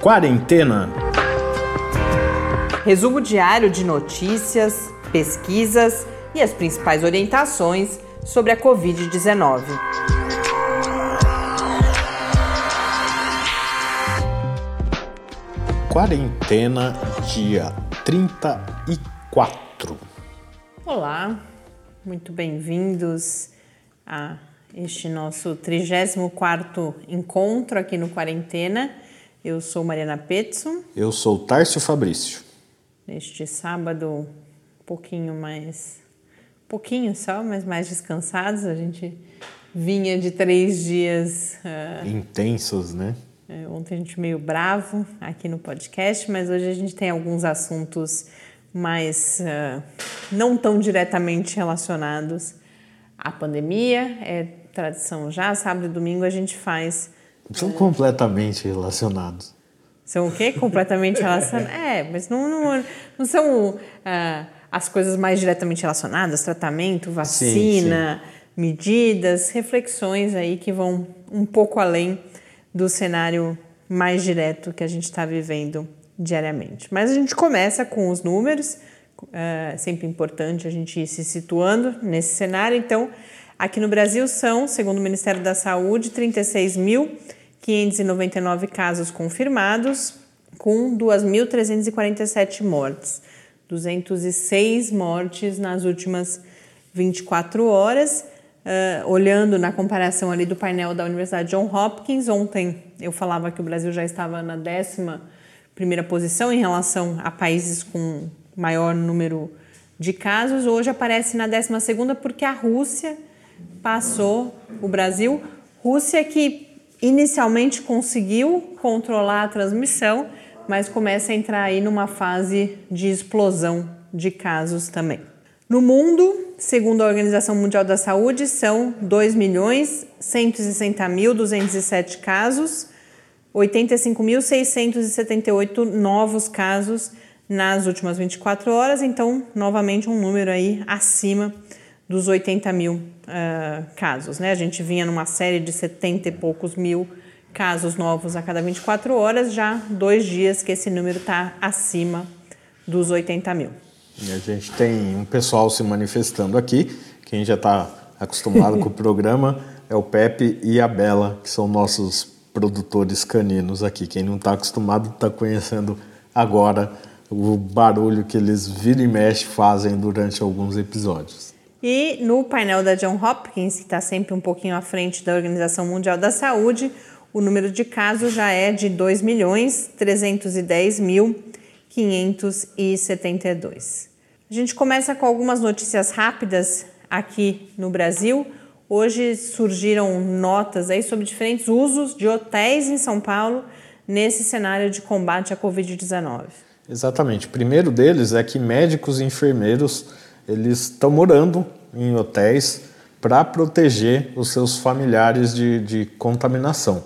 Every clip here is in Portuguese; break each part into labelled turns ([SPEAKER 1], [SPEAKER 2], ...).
[SPEAKER 1] Quarentena.
[SPEAKER 2] Resumo diário de notícias, pesquisas e as principais orientações sobre a Covid-19.
[SPEAKER 1] Quarentena, dia 34.
[SPEAKER 2] Olá, muito bem-vindos a este nosso 34º encontro aqui no Quarentena. Eu sou Mariana Petson.
[SPEAKER 1] Eu sou Tárcio Fabrício.
[SPEAKER 2] Neste sábado, um pouquinho mais. pouquinho só, mas mais descansados. A gente vinha de três dias.
[SPEAKER 1] Uh, Intensos, né?
[SPEAKER 2] É, ontem a gente meio bravo aqui no podcast, mas hoje a gente tem alguns assuntos mais. Uh, não tão diretamente relacionados à pandemia. É tradição já, sábado e domingo a gente faz
[SPEAKER 1] são completamente relacionados.
[SPEAKER 2] São o quê? Completamente relacionados? É, mas não, não, não são uh, as coisas mais diretamente relacionadas, tratamento, vacina, sim, sim. medidas, reflexões aí que vão um pouco além do cenário mais direto que a gente está vivendo diariamente. Mas a gente começa com os números, é sempre importante a gente ir se situando nesse cenário. Então, aqui no Brasil são, segundo o Ministério da Saúde, 36 mil 599 casos confirmados, com 2.347 mortes. 206 mortes nas últimas 24 horas. Uh, olhando na comparação ali do painel da Universidade John Hopkins, ontem eu falava que o Brasil já estava na décima primeira posição em relação a países com maior número de casos. Hoje aparece na décima segunda porque a Rússia passou o Brasil. Rússia que inicialmente conseguiu controlar a transmissão, mas começa a entrar aí numa fase de explosão de casos também. No mundo, segundo a Organização Mundial da Saúde, são 2.160.207 casos, 85.678 novos casos nas últimas 24 horas, então, novamente, um número aí acima dos 80 mil uh, casos. Né? A gente vinha numa série de 70 e poucos mil casos novos a cada 24 horas, já dois dias que esse número está acima dos 80 mil.
[SPEAKER 1] E a gente tem um pessoal se manifestando aqui, quem já está acostumado com o programa é o Pepe e a Bela, que são nossos produtores caninos aqui. Quem não está acostumado está conhecendo agora o barulho que eles vira e mexe fazem durante alguns episódios.
[SPEAKER 2] E no painel da John Hopkins, que está sempre um pouquinho à frente da Organização Mundial da Saúde, o número de casos já é de 2 milhões 310 mil 572. A gente começa com algumas notícias rápidas aqui no Brasil. Hoje surgiram notas aí sobre diferentes usos de hotéis em São Paulo nesse cenário de combate à Covid-19.
[SPEAKER 1] Exatamente. O primeiro deles é que médicos e enfermeiros eles estão morando em hotéis para proteger os seus familiares de, de contaminação.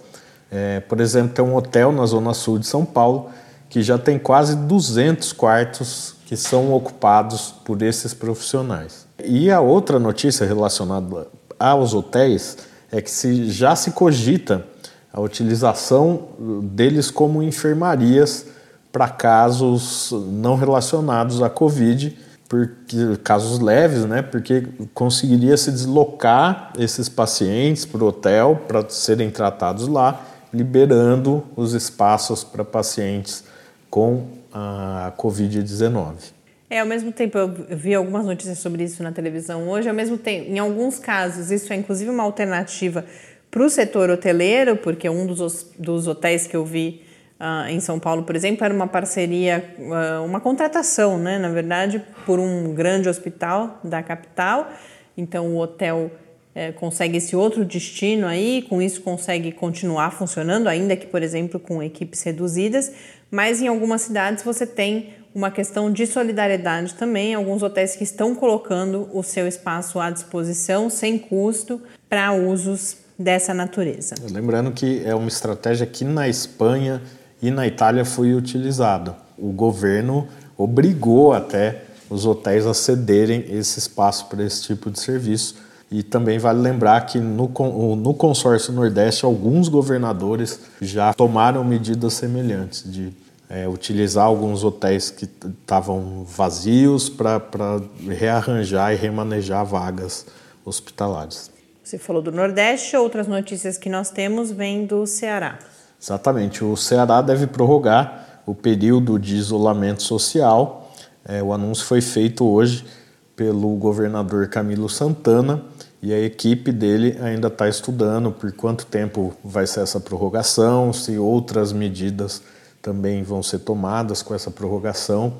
[SPEAKER 1] É, por exemplo, tem um hotel na zona sul de São Paulo que já tem quase 200 quartos que são ocupados por esses profissionais. E a outra notícia relacionada aos hotéis é que se, já se cogita a utilização deles como enfermarias para casos não relacionados à Covid porque casos leves, né? Porque conseguiria se deslocar esses pacientes para o hotel para serem tratados lá, liberando os espaços para pacientes com a Covid-19.
[SPEAKER 2] É, ao mesmo tempo, eu vi algumas notícias sobre isso na televisão hoje. Ao mesmo tempo, em alguns casos, isso é inclusive uma alternativa para o setor hoteleiro, porque um dos, dos hotéis que eu vi Uh, em São Paulo, por exemplo, era uma parceria, uh, uma contratação, né, na verdade, por um grande hospital da capital. Então, o hotel uh, consegue esse outro destino aí, com isso consegue continuar funcionando, ainda que, por exemplo, com equipes reduzidas. Mas em algumas cidades você tem uma questão de solidariedade também, alguns hotéis que estão colocando o seu espaço à disposição sem custo para usos dessa natureza.
[SPEAKER 1] Lembrando que é uma estratégia que na Espanha e na Itália foi utilizado. O governo obrigou até os hotéis a cederem esse espaço para esse tipo de serviço, E também vale lembrar que no, no consórcio Nordeste, alguns governadores já tomaram medidas semelhantes de é, utilizar alguns hotéis que estavam vazios para rearranjar e remanejar vagas hospitalares.
[SPEAKER 2] Você falou do Nordeste, outras notícias que nós temos vêm do Ceará.
[SPEAKER 1] Exatamente, o Ceará deve prorrogar o período de isolamento social. É, o anúncio foi feito hoje pelo governador Camilo Santana e a equipe dele ainda está estudando por quanto tempo vai ser essa prorrogação, se outras medidas também vão ser tomadas com essa prorrogação.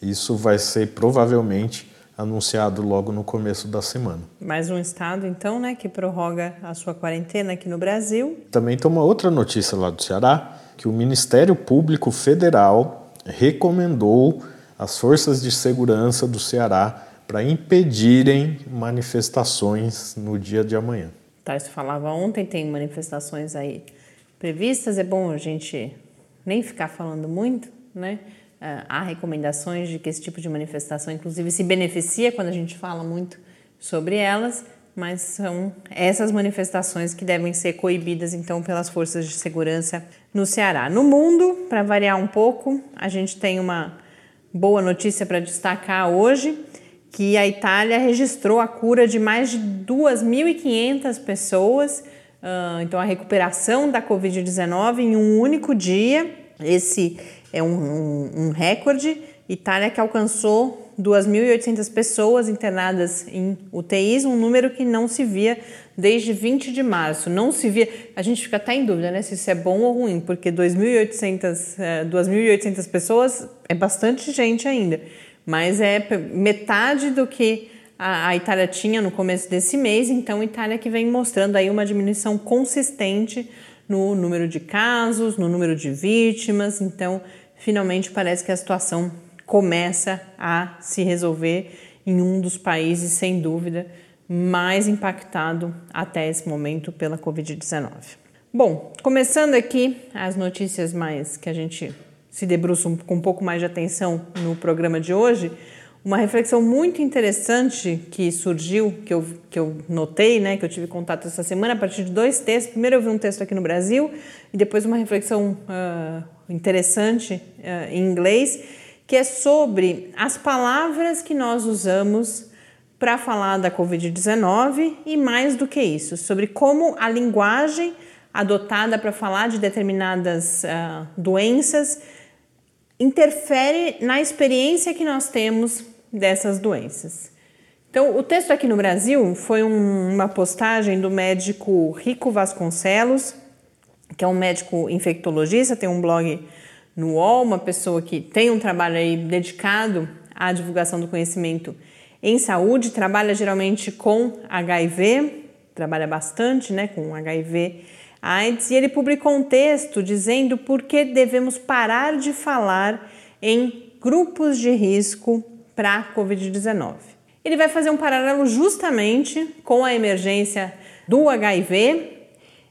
[SPEAKER 1] Isso vai ser provavelmente anunciado logo no começo da semana.
[SPEAKER 2] Mais um estado, então, né, que prorroga a sua quarentena aqui no Brasil.
[SPEAKER 1] Também tem uma outra notícia lá do Ceará, que o Ministério Público Federal recomendou às forças de segurança do Ceará para impedirem manifestações no dia de amanhã.
[SPEAKER 2] Tá, isso falava ontem, tem manifestações aí previstas, é bom a gente nem ficar falando muito, né? Ah, há recomendações de que esse tipo de manifestação, inclusive, se beneficia quando a gente fala muito sobre elas, mas são essas manifestações que devem ser coibidas, então, pelas forças de segurança no Ceará. No mundo, para variar um pouco, a gente tem uma boa notícia para destacar hoje, que a Itália registrou a cura de mais de 2.500 pessoas Uh, então, a recuperação da Covid-19 em um único dia, esse é um, um, um recorde. Itália que alcançou 2.800 pessoas internadas em UTIs, um número que não se via desde 20 de março. Não se via. A gente fica até em dúvida né, se isso é bom ou ruim, porque 2.800 2.800 pessoas é bastante gente ainda, mas é metade do que a, a Itália tinha no começo desse mês, então Itália que vem mostrando aí uma diminuição consistente no número de casos, no número de vítimas, então finalmente parece que a situação começa a se resolver em um dos países, sem dúvida, mais impactado até esse momento pela Covid-19. Bom, começando aqui as notícias mais que a gente se debruça com um pouco mais de atenção no programa de hoje. Uma reflexão muito interessante que surgiu, que eu, que eu notei, né, que eu tive contato essa semana, a partir de dois textos. Primeiro eu vi um texto aqui no Brasil e depois uma reflexão uh, interessante uh, em inglês, que é sobre as palavras que nós usamos para falar da Covid-19 e mais do que isso, sobre como a linguagem adotada para falar de determinadas uh, doenças interfere na experiência que nós temos dessas doenças. Então, o texto aqui no Brasil foi um, uma postagem do médico Rico Vasconcelos, que é um médico infectologista, tem um blog no UOL, uma pessoa que tem um trabalho aí dedicado à divulgação do conhecimento em saúde, trabalha geralmente com HIV, trabalha bastante né, com HIV AIDS, e ele publicou um texto dizendo por que devemos parar de falar em grupos de risco para a Covid-19. Ele vai fazer um paralelo justamente com a emergência do HIV,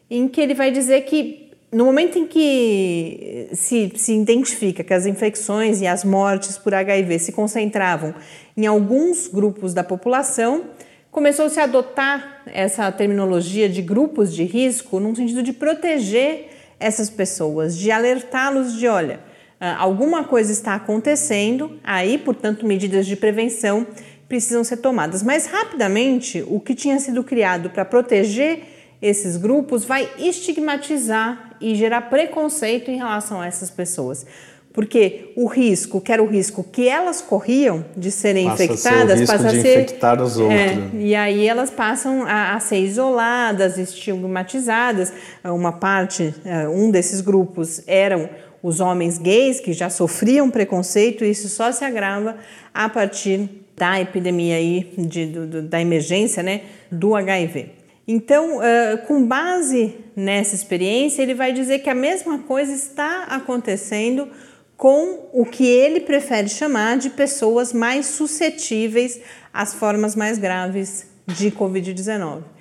[SPEAKER 2] em que ele vai dizer que no momento em que se, se identifica que as infecções e as mortes por HIV se concentravam em alguns grupos da população, começou-se a adotar essa terminologia de grupos de risco no sentido de proteger essas pessoas, de alertá-los de olha, alguma coisa está acontecendo, aí, portanto, medidas de prevenção precisam ser tomadas. Mas rapidamente, o que tinha sido criado para proteger esses grupos vai estigmatizar e gerar preconceito em relação a essas pessoas. Porque o risco, que era o risco que elas corriam de serem
[SPEAKER 1] passa
[SPEAKER 2] infectadas,
[SPEAKER 1] a
[SPEAKER 2] passa a
[SPEAKER 1] ser. infectar os outros. É,
[SPEAKER 2] e aí elas passam a, a, ser isoladas, estigmatizadas. Uma parte, é, um desses grupos eram os homens gays que já sofriam preconceito, e isso só se agrava a partir da epidemia aí, de, do, da emergência né, do HIV. Então, uh, com base nessa experiência, ele vai dizer que a mesma coisa está acontecendo com o que ele prefere chamar de pessoas mais suscetíveis às formas mais graves de Covid-19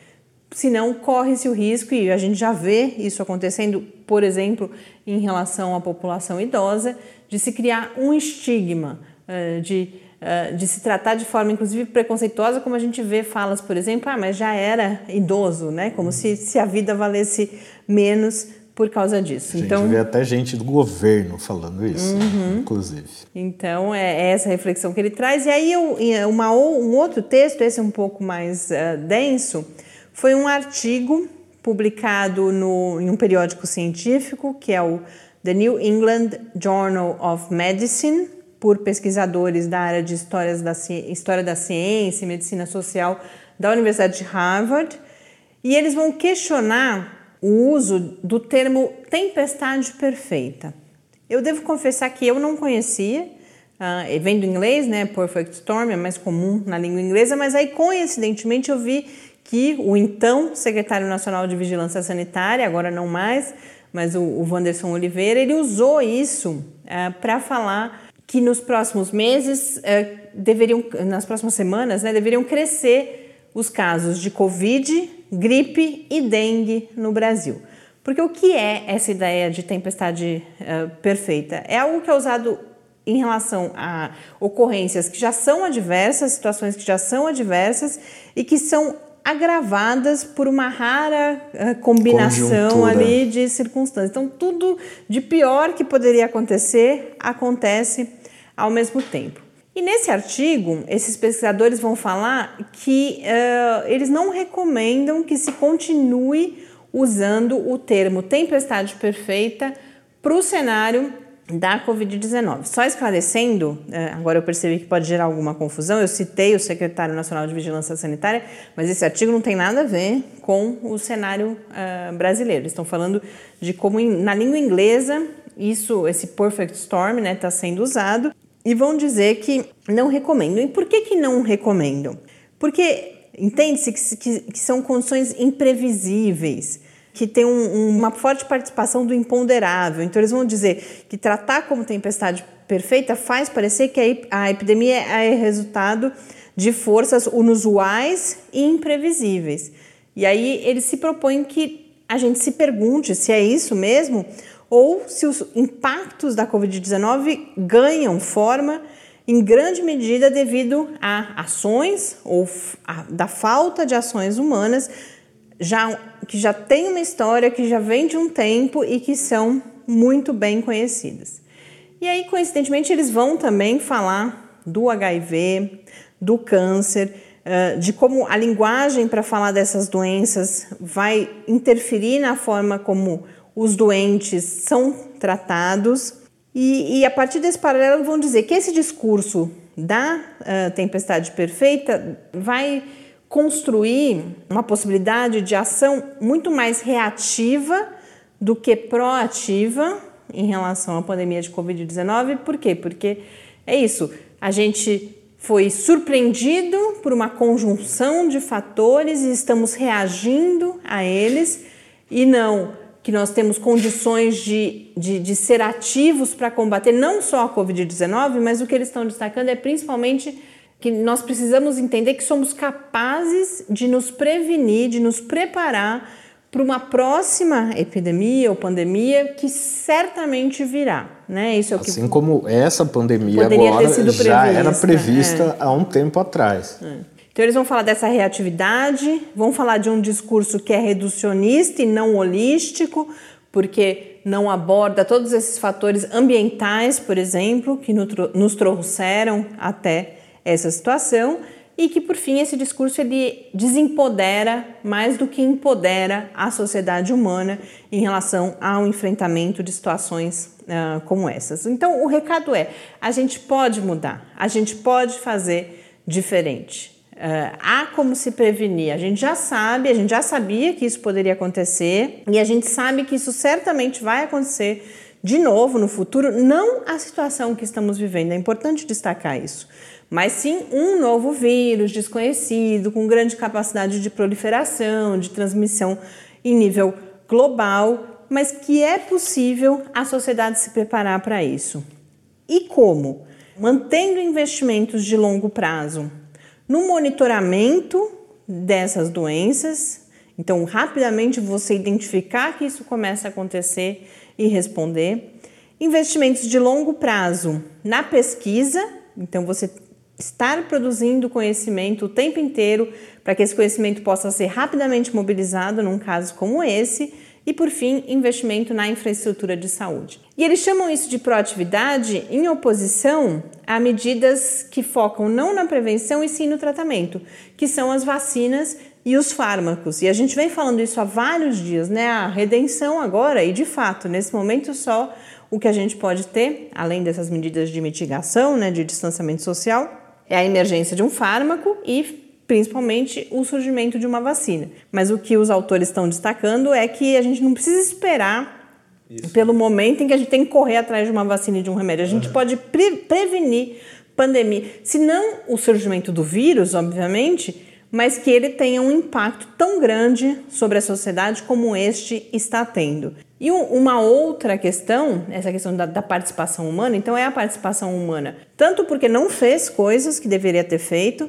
[SPEAKER 2] senão corre-se o risco, e a gente já vê isso acontecendo, por exemplo, em relação à população idosa, de se criar um estigma, eh, de uh, de se tratar de forma, inclusive, preconceituosa, como a gente vê falas, por exemplo, ah, mas já era idoso, né? Como se, se a vida valesse menos por causa disso.
[SPEAKER 1] A gente
[SPEAKER 2] então,
[SPEAKER 1] vê até gente do governo falando isso, uhum. inclusive.
[SPEAKER 2] Então, é, é, essa reflexão que ele traz. E aí, uma, um outro texto, esse um pouco mais uh, denso, foi um artigo publicado no, em um periódico científico, que é o The New England Journal of Medicine, por pesquisadores da área de histórias da, história da ciência e medicina social da Universidade de Harvard. E eles vão questionar o uso do termo tempestade perfeita. Eu devo confessar que eu não conhecia, uh, vem do inglês, né? Perfect Storm é mais comum na língua inglesa, mas aí coincidentemente eu vi que o então secretário nacional de Vigilância Sanitária, agora não mais, mas o, o Wanderson Oliveira, ele usou isso uh, para falar que nos próximos meses uh, deveriam, nas próximas semanas, né, deveriam crescer os casos de Covid gripe e dengue no Brasil. Porque o que é essa ideia de tempestade uh, perfeita? É algo que é usado em relação a ocorrências que já são adversas, situações que já são adversas e que são agravadas por uma rara uh, combinação Conjuntura. ali de circunstâncias. Então, tudo de pior que poderia acontecer acontece ao mesmo tempo. E nesse artigo, esses pesquisadores vão falar que uh, eles não recomendam que se continue usando o termo tempestade perfeita para o cenário da Covid-19. Só esclarecendo, uh, agora eu percebi que pode gerar alguma confusão, eu citei o secretário nacional de Vigilância Sanitária, mas esse artigo não tem nada a ver com o cenário uh, brasileiro. Estão falando de como na língua inglesa isso, esse perfect storm, está né, tá sendo usado e vão dizer que não recomendam. E por que, que não recomendam? Porque entende-se que, que, que, são condições imprevisíveis, que tem um, uma forte participação do imponderável. Então, eles vão dizer que tratar como tempestade perfeita faz parecer que a, epidemia é resultado de forças inusuais e imprevisíveis. E aí eles se propõem que a gente se pergunte se é isso mesmo ou se os impactos da Covid-19 ganham forma em grande medida devido a ações ou a, da falta de ações humanas já, que já tem uma história, que já vem de um tempo e que são muito bem conhecidas. E aí, coincidentemente, eles vão também falar do HIV, do câncer, de como a linguagem para falar dessas doenças vai interferir na forma como os doentes são tratados. E, e, a partir desse paralelo vão dizer que esse discurso da uh, tempestade perfeita vai construir uma possibilidade de ação muito mais reativa do que proativa em relação à pandemia de Covid-19. Por quê? Porque é isso, a gente foi surpreendido por uma conjunção de fatores e estamos reagindo a eles e não que nós temos condições de, de, de ser ativos para combater não só a Covid-19, mas o que eles estão destacando é principalmente que nós precisamos entender que somos capazes de nos prevenir, de nos preparar para uma próxima epidemia ou pandemia que certamente virá, né?
[SPEAKER 1] Isso é o que assim como essa pandemia agora já era prevista é. há um tempo atrás.
[SPEAKER 2] É. Então, eles vão falar dessa reatividade, vão falar de um discurso que é reducionista e não holístico, porque não aborda todos esses fatores ambientais, por exemplo, que nos trouxeram até essa situação e que por fim esse discurso ele desempodera mais do que empodera a sociedade humana em relação ao enfrentamento de situações uh, como essas. Então o recado é: a gente pode mudar, a gente pode fazer diferente. Uh, há como se prevenir. A gente já sabe, a gente já sabia que isso poderia acontecer e a gente sabe que isso certamente vai acontecer de novo no futuro. Não a situação que estamos vivendo, é importante destacar isso, mas sim um novo vírus desconhecido, com grande capacidade de proliferação, de transmissão em nível global, mas que é possível a sociedade se preparar para isso. E como? Mantendo investimentos de longo prazo no monitoramento dessas doenças, então rapidamente você identificar que isso começa a acontecer e responder. Investimentos de longo prazo na pesquisa, então você estar produzindo conhecimento o tempo inteiro para que esse conhecimento possa ser rapidamente mobilizado num caso como esse. E por fim, investimento na infraestrutura de saúde. E eles chamam isso de proatividade em oposição a medidas que focam não na prevenção e sim no tratamento, que são as vacinas e os fármacos. E a gente vem falando isso há vários dias, né? A redenção agora, e de fato, nesse momento só, o que a gente pode ter, além dessas medidas de mitigação, né, de distanciamento social, é a emergência de um fármaco e principalmente o surgimento de uma vacina. Mas o que os autores estão destacando é que a gente não precisa esperar Isso. pelo momento em que a gente tem que correr atrás de uma vacina e de um remédio. A gente uhum. pode pre prevenir pandemia, se não o surgimento do vírus, obviamente, mas que ele tenha um impacto tão grande sobre a sociedade como este está tendo. E uma outra questão, essa questão da, da, participação humana, então é a participação humana, tanto porque não fez coisas que deveria ter feito,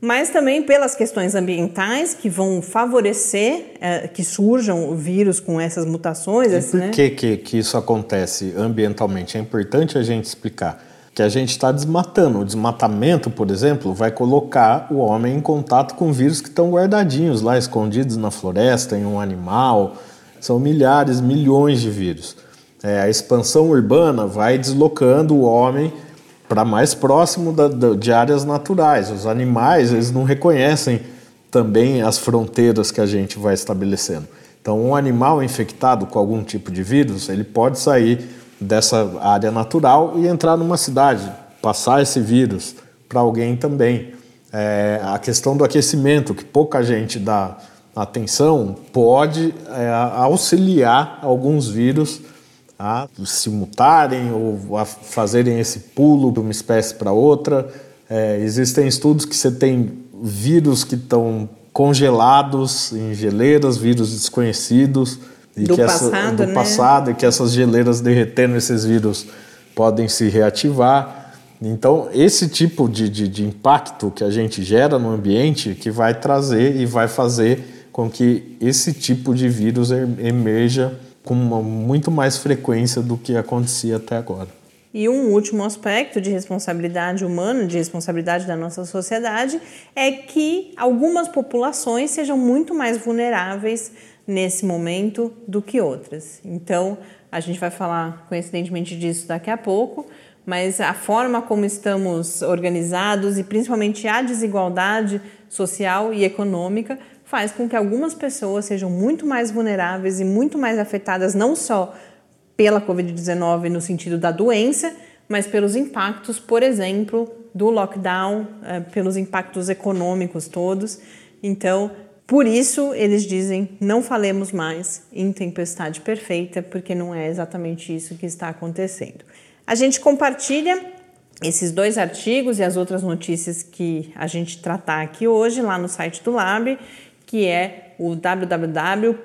[SPEAKER 2] mas também pelas questões ambientais que vão favorecer é, que surjam vírus com essas mutações.
[SPEAKER 1] E por né? que, que, que isso acontece ambientalmente? É importante a gente explicar que a gente está desmatando. O desmatamento, por exemplo, vai colocar o homem em contato com vírus que estão guardadinhos lá, escondidos na floresta, em um animal são milhares, milhões de vírus. É, a expansão urbana vai deslocando o homem para mais próximo da, da, de áreas naturais. Os animais eles não reconhecem também as fronteiras que a gente vai estabelecendo. Então, um animal infectado com algum tipo de vírus, ele pode sair dessa área natural e entrar numa cidade, passar esse vírus para alguém também. É, a questão do aquecimento, que pouca gente dá atenção pode é, auxiliar alguns vírus a se mutarem ou a fazerem esse pulo de uma espécie para outra. É, existem estudos que você tem vírus que estão congelados em geleiras, vírus desconhecidos
[SPEAKER 2] e do que passado, essa, do
[SPEAKER 1] né? passado e que essas geleiras derretendo esses vírus podem se reativar. Então, esse tipo de, de, de impacto que a gente gera no ambiente que vai trazer e vai fazer com que esse tipo de vírus emerja com muito mais frequência do que acontecia até agora.
[SPEAKER 2] E um último aspecto de responsabilidade humana, de responsabilidade da nossa sociedade, é que algumas populações sejam muito mais vulneráveis nesse momento do que outras. Então, a gente vai falar coincidentemente disso daqui a pouco, mas a forma como estamos organizados e principalmente a desigualdade social e econômica faz com que algumas pessoas sejam muito mais vulneráveis e muito mais afetadas não só pela Covid-19 no sentido da doença, mas pelos impactos, por exemplo, do lockdown, eh, pelos impactos econômicos todos. Então, por isso eles dizem: não falemos mais em tempestade perfeita, porque não é exatamente isso que está acontecendo. A gente compartilha esses dois artigos e as outras notícias que a gente tratar aqui hoje lá no site do Lab que é o www.lab,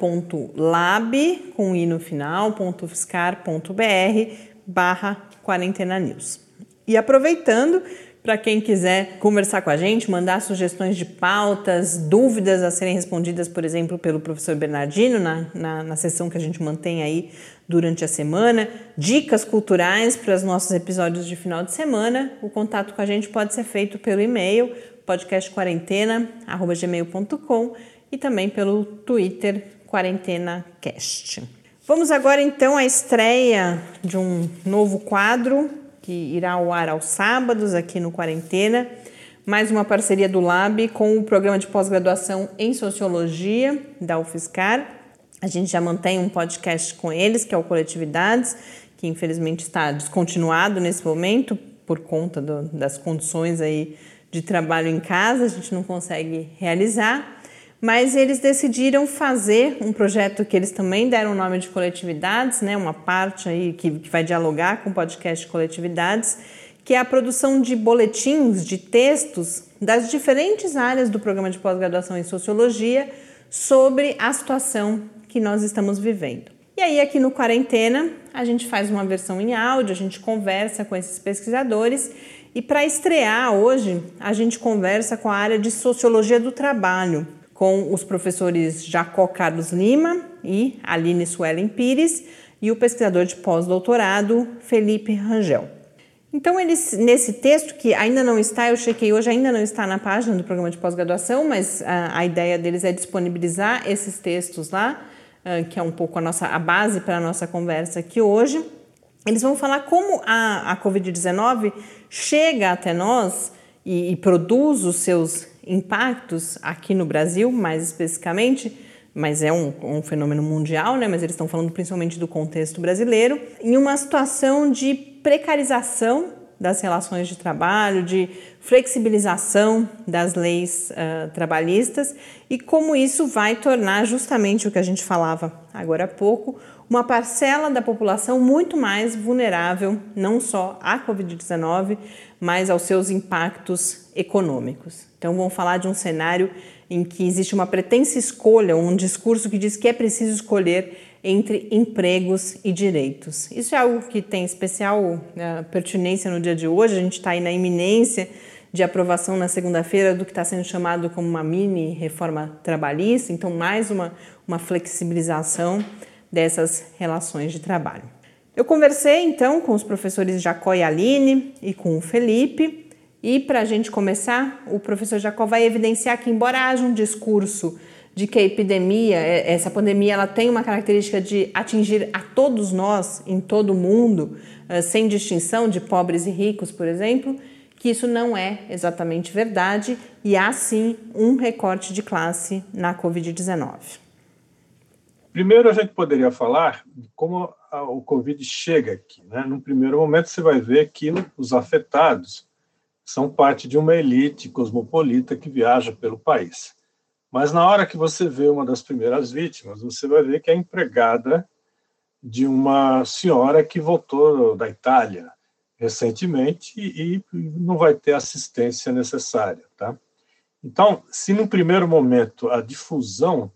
[SPEAKER 2] com i no final, .fiscar.br barra quarentena news. E aproveitando, para quem quiser conversar com a gente, mandar sugestões de pautas, dúvidas a serem respondidas, por exemplo, pelo professor Bernardino, na, na, na sessão que a gente mantém aí durante a semana, dicas culturais para os nossos episódios de final de semana, o contato com a gente pode ser feito pelo e-mail podcastquarentena.gmail.com e também pelo Twitter QuarentenaCast. Vamos agora então à estreia de um novo quadro que irá ao ar aos sábados aqui no Quarentena. Mais uma parceria do Lab com o programa de pós-graduação em Sociologia da UFSCar. A gente já mantém um podcast com eles, que é o Coletividades, que infelizmente está descontinuado nesse momento por conta do, das condições aí de trabalho em casa, a gente não consegue realizar mas eles decidiram fazer um projeto que eles também deram o nome de coletividades, né, uma parte aí que, que vai dialogar com o podcast Coletividades, que é a produção de boletins, de textos das diferentes áreas do programa de pós-graduação em Sociologia sobre a situação que nós estamos vivendo. E aí, aqui no Quarentena, a gente faz uma versão em áudio, a gente conversa com esses pesquisadores e para estrear hoje, a gente conversa com a área de Sociologia do Trabalho, com os professores Jacó Carlos Lima e Aline Suelen Pires e o pesquisador de pós-doutorado Felipe Rangel. Então, eles, nesse texto, que ainda não está, eu chequei hoje, ainda não está na página do programa de pós-graduação, mas a, a, ideia deles é disponibilizar esses textos lá, uh, que é um pouco a, nossa, a base para a nossa conversa aqui hoje. Eles vão falar como a, a Covid-19 chega até nós e, e produz os seus impactos aqui no Brasil, mais especificamente, mas é um, um, fenômeno mundial, né? mas eles estão falando principalmente do contexto brasileiro, em uma situação de precarização das relações de trabalho, de flexibilização das leis uh, trabalhistas e como isso vai tornar justamente o que a gente falava agora há pouco, uma parcela da população muito mais vulnerável, não só à Covid-19, mas aos seus impactos econômicos. Então, vamos falar de um cenário em que existe uma pretensa escolha, um discurso que diz que é preciso escolher entre empregos e direitos. Isso é algo que tem especial uh, pertinência no dia de hoje, a gente está aí na iminência de aprovação na segunda-feira do que está sendo chamado como uma mini reforma trabalhista, então mais uma, uma flexibilização dessas relações de trabalho. Eu conversei então com os professores Jacó e Aline e com o Felipe e para a gente começar, o professor Jacó vai evidenciar que, embora haja um discurso de que a epidemia, é, essa pandemia, ela tem uma característica de atingir a todos nós, em todo o mundo, eh, sem distinção de pobres e ricos, por exemplo, que isso não é exatamente verdade e há sim um recorte de classe na Covid-19.
[SPEAKER 3] Primeiro, a gente poderia falar de como o Covid chega aqui. Né? No primeiro momento, você vai ver que os afetados são parte de uma elite cosmopolita que viaja pelo país. Mas na hora que você vê uma das primeiras vítimas, você vai ver que é empregada de uma senhora que voltou da Itália recentemente e não vai ter assistência necessária, tá? Então, se no primeiro momento a difusão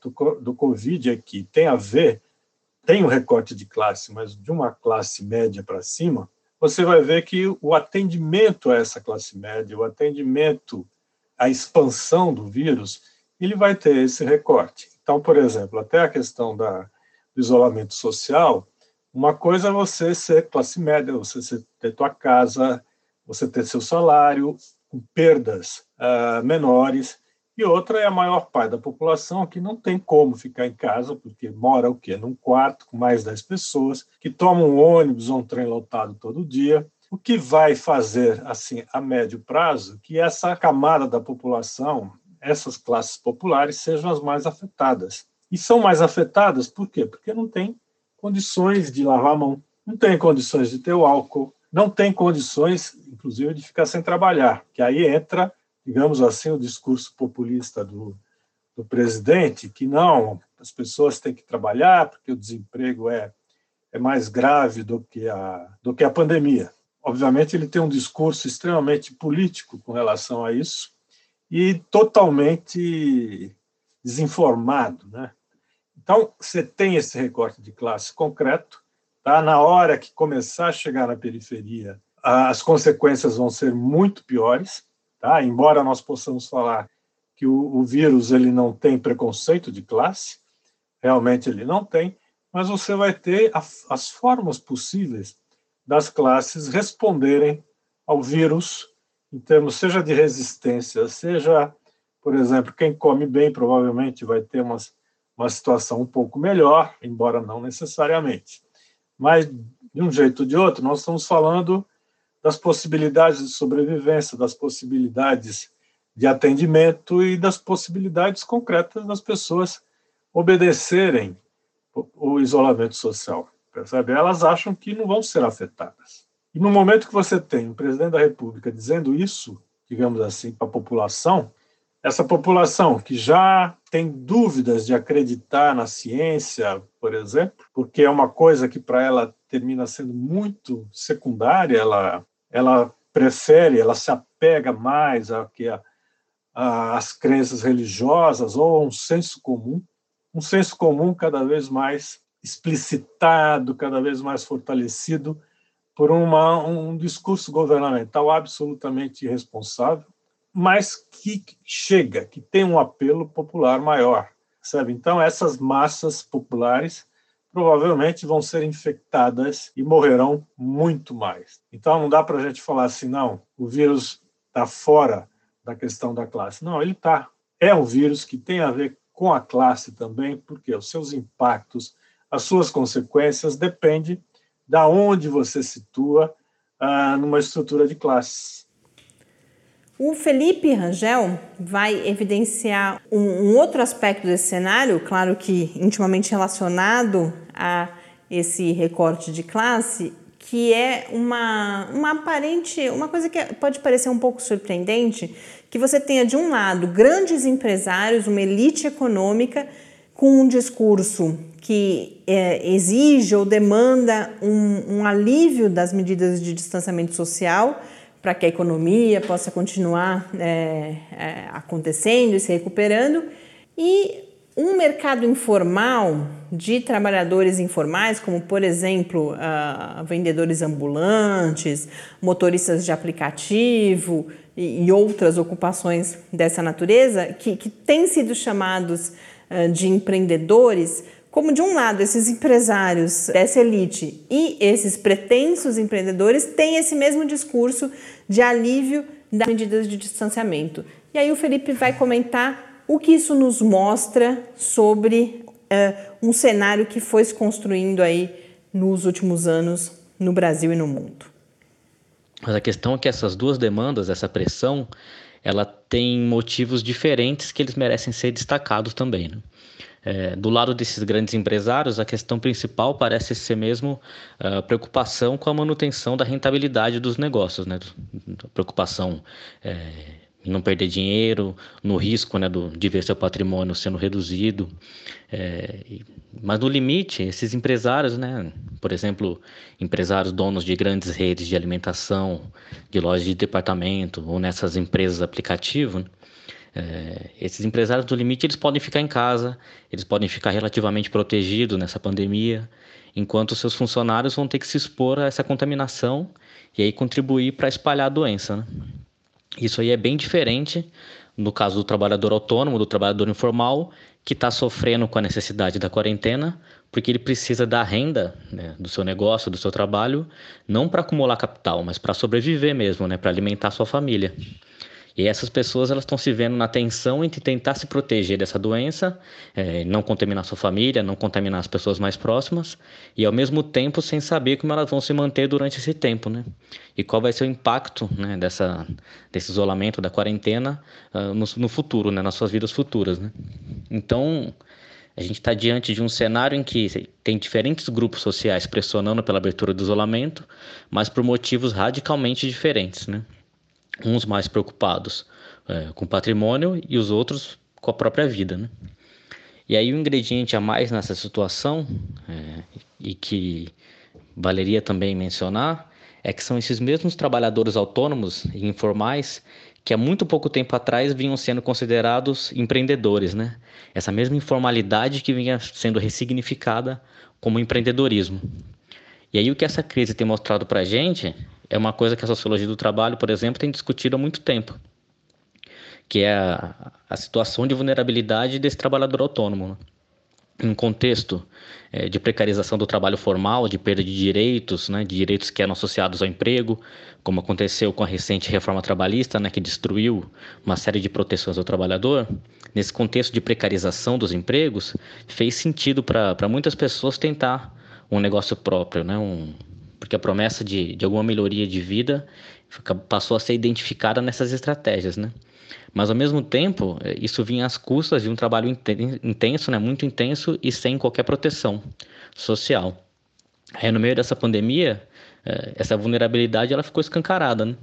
[SPEAKER 3] do, do Covid aqui tem a ver, tem um recorte de classe, mas de uma classe média para cima, você vai ver que o atendimento a essa classe média, o atendimento à expansão do vírus, ele vai ter esse recorte. Então, por exemplo, até a questão da, do isolamento social, uma coisa é você ser classe média, você ter tua casa, você ter seu salário, com perdas uh, menores, e outra é a maior parte da população que não tem como ficar em casa, porque mora o quê? Num quarto com mais 10 pessoas, que toma um ônibus ou um trem lotado todo dia. O que vai fazer, assim, a médio prazo, que essa camada da população, essas classes populares, sejam as mais afetadas. E são mais afetadas por quê? Porque não tem condições de lavar a mão, não tem condições de ter o álcool, não tem condições, inclusive, de ficar sem trabalhar, que aí entra digamos assim, o discurso populista do, do presidente, que não, as pessoas têm que trabalhar porque o desemprego é, é mais grave do que, a, do que a pandemia. Obviamente, ele tem um discurso extremamente político com relação a isso e totalmente desinformado. Né? Então, você tem esse recorte de classe concreto, tá? na hora que começar a chegar na periferia, as consequências vão ser muito piores. Tá? Embora nós possamos falar que o, o vírus ele não tem preconceito de classe, realmente ele não tem, mas você vai ter a, as formas possíveis das classes responderem ao vírus em termos seja de resistência, seja, por exemplo, quem come bem provavelmente vai ter uma, uma situação um pouco melhor, embora não necessariamente. Mas, de um jeito ou de outro, nós estamos falando das possibilidades de sobrevivência, das possibilidades de atendimento e das possibilidades concretas das pessoas obedecerem o isolamento social. Percebe? Elas acham que não vão ser afetadas. E no momento que você tem o presidente da República dizendo isso, digamos assim, para a população, essa população que já tem dúvidas de acreditar na ciência, por exemplo, porque é uma coisa que para ela termina sendo muito secundária, ela ela prefere, ela se apega mais a que as crenças religiosas ou a um senso comum, um senso comum cada vez mais explicitado, cada vez mais fortalecido por uma, um discurso governamental absolutamente irresponsável, mas que chega, que tem um apelo popular maior, sabe? Então essas massas populares provavelmente vão ser infectadas e morrerão muito mais. Então não dá para a gente falar assim, não, o vírus está fora da questão da classe. Não, ele está. É um vírus que tem a ver com a classe também, porque os seus impactos, as suas consequências dependem da onde você situa ah, numa estrutura de classes.
[SPEAKER 2] O Felipe Rangel vai evidenciar um, um, outro aspecto desse cenário, claro que intimamente relacionado a esse recorte de classe, que é uma, uma aparente, uma coisa que pode parecer um pouco surpreendente, que você tenha de um lado grandes empresários, uma elite econômica com um discurso que é, exige ou demanda um, um alívio das medidas de distanciamento social para que a economia possa continuar é, é, acontecendo e se recuperando, e um mercado informal de trabalhadores informais, como por exemplo uh, vendedores ambulantes, motoristas de aplicativo e, e, outras ocupações dessa natureza, que, que têm sido chamados uh, de empreendedores, como de um lado esses empresários dessa elite e esses pretensos empreendedores têm esse mesmo discurso de alívio das medidas de distanciamento. E aí o Felipe vai comentar o que isso nos mostra sobre uh, um cenário que foi se construindo aí nos últimos anos no Brasil e no mundo.
[SPEAKER 4] Mas a questão é que essas duas demandas, essa pressão, ela tem motivos diferentes que eles merecem ser destacados também. Né? É, do lado desses grandes empresários, a questão principal parece ser mesmo a ah, preocupação com a manutenção da rentabilidade dos negócios, né? Preocupação é, em não perder dinheiro, no risco né, do, de ver seu patrimônio sendo reduzido. É, mas no limite, esses empresários, né, por exemplo, empresários donos de grandes redes de alimentação, de lojas de departamento ou nessas empresas aplicativo, é, esses empresários do limite eles podem ficar em casa, eles podem ficar relativamente protegidos nessa pandemia, enquanto seus funcionários vão ter que se expor a essa contaminação e aí contribuir para espalhar a doença. Né? Isso aí é bem diferente no caso do trabalhador autônomo, do trabalhador informal, que está sofrendo com a necessidade da quarentena, porque ele precisa da renda né, do seu negócio, do seu trabalho, não para acumular capital, mas para sobreviver mesmo, né, para alimentar sua família. E essas pessoas elas estão se vendo na tensão entre tentar se proteger dessa doença, é, não contaminar sua família, não contaminar as pessoas mais próximas, e ao mesmo tempo sem saber como elas vão se manter durante esse tempo, né? E qual vai ser o impacto né, dessa, desse isolamento, da quarentena uh, no, no, futuro, né, nas suas vidas futuras, né? Então, a gente está diante de um cenário em que tem diferentes grupos sociais pressionando pela abertura do isolamento, mas por motivos radicalmente diferentes, né? Uns mais preocupados é, com patrimônio e os outros com a própria vida. Né? E aí o um ingrediente a mais nessa situação, é, e que valeria também mencionar, é que são esses mesmos trabalhadores autônomos e informais que há muito pouco tempo atrás vinham sendo considerados empreendedores, né? Essa mesma informalidade que vinha sendo ressignificada como empreendedorismo. E aí o que essa crise tem mostrado para a gente é uma coisa que a sociologia do trabalho, por exemplo, tem discutido há muito tempo, que é a, a situação de vulnerabilidade desse trabalhador autônomo. Né? Um contexto é, de precarização do trabalho formal, de perda de direitos, né, de direitos que eram associados ao emprego, como aconteceu com a recente reforma trabalhista, né, que destruiu uma série de proteções ao trabalhador, nesse contexto de precarização dos empregos, fez sentido para muitas pessoas tentar um negócio próprio, né, um, porque a promessa de, de alguma melhoria de vida passou a ser identificada nessas estratégias, né? Mas ao mesmo tempo, eh, isso vinha às custas de um trabalho intenso, né, muito intenso e sem qualquer proteção social. Aí no meio dessa pandemia, eh, essa vulnerabilidade ela ficou escancarada, né?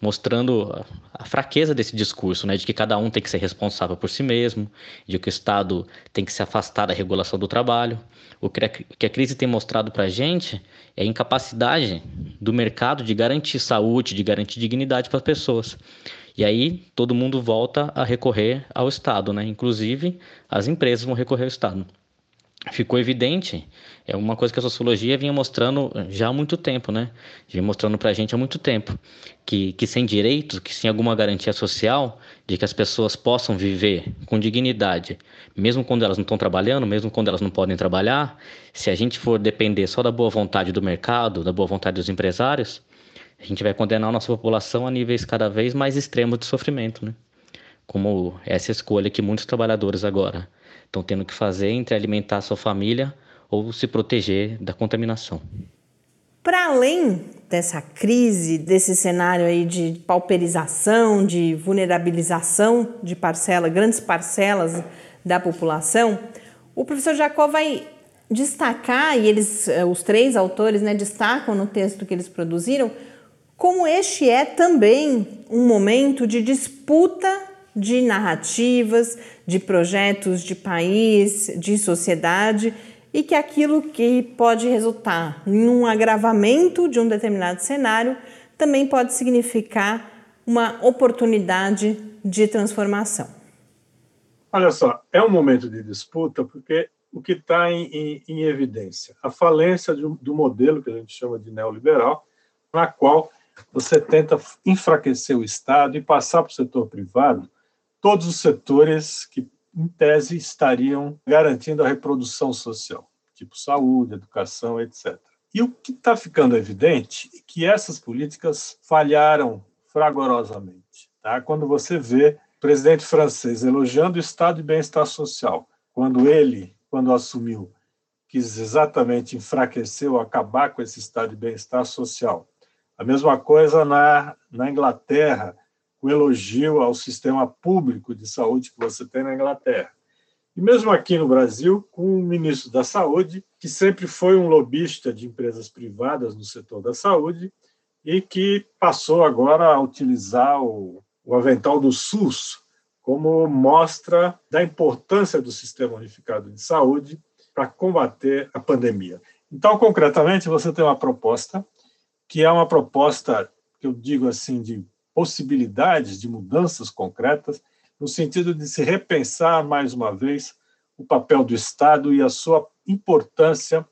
[SPEAKER 4] Mostrando a fraqueza desse discurso, né, de que cada um tem que ser responsável por si mesmo, de que o Estado tem que se afastar da regulação do trabalho. O que a crise tem mostrado para a gente é a incapacidade do mercado de garantir saúde, de garantir dignidade para as pessoas. E aí todo mundo volta a recorrer ao Estado, né? Inclusive as empresas vão recorrer ao Estado. Ficou evidente, é uma coisa que a sociologia vinha mostrando já há muito tempo, né? Vinha mostrando para a gente há muito tempo, que, que sem direitos, que sem alguma garantia social, de que as pessoas possam viver com dignidade, mesmo quando elas não estão trabalhando, mesmo quando elas não podem trabalhar, se a gente for depender só da boa vontade do mercado, da boa vontade dos empresários, a gente vai condenar a nossa população a níveis cada vez mais extremos de sofrimento, né? Como essa escolha que muitos trabalhadores agora estão tendo que fazer entre alimentar a sua família ou se proteger da contaminação.
[SPEAKER 2] Para além dessa crise, desse cenário aí de pauperização, de vulnerabilização de parcela, grandes parcelas da população, o professor Jacó vai destacar, e eles, eh, os três autores, né, destacam no texto que eles produziram, como este é também um momento de disputa de narrativas, de projetos de país, de sociedade e que aquilo que pode resultar em um agravamento de um determinado cenário também pode significar uma oportunidade de transformação.
[SPEAKER 3] Olha só, é um momento de disputa porque o que está em, em, em, evidência? A falência do, do modelo que a gente chama de neoliberal, na qual você tenta enfraquecer o Estado e passar para o setor privado todos os setores que, em tese, estariam garantindo a reprodução social, tipo saúde, educação, etc. E o que está ficando evidente é que essas políticas falharam fragorosamente. Tá? Quando você vê o presidente francês elogiando o estado de bem-estar social, quando ele, quando assumiu, quis exatamente enfraquecer ou acabar com esse estado de bem-estar social. A mesma coisa na, na Inglaterra, o elogio ao sistema público de saúde que você tem na Inglaterra. E mesmo aqui no Brasil, com o ministro da Saúde, que sempre foi um lobista de empresas privadas no setor da saúde e que passou agora a utilizar o, o avental do SUS como mostra da importância do sistema unificado de saúde para combater a pandemia. Então, concretamente, você tem uma proposta que é uma proposta que eu digo assim de possibilidades de mudanças concretas, no sentido de se repensar mais uma vez o papel do Estado e a sua importância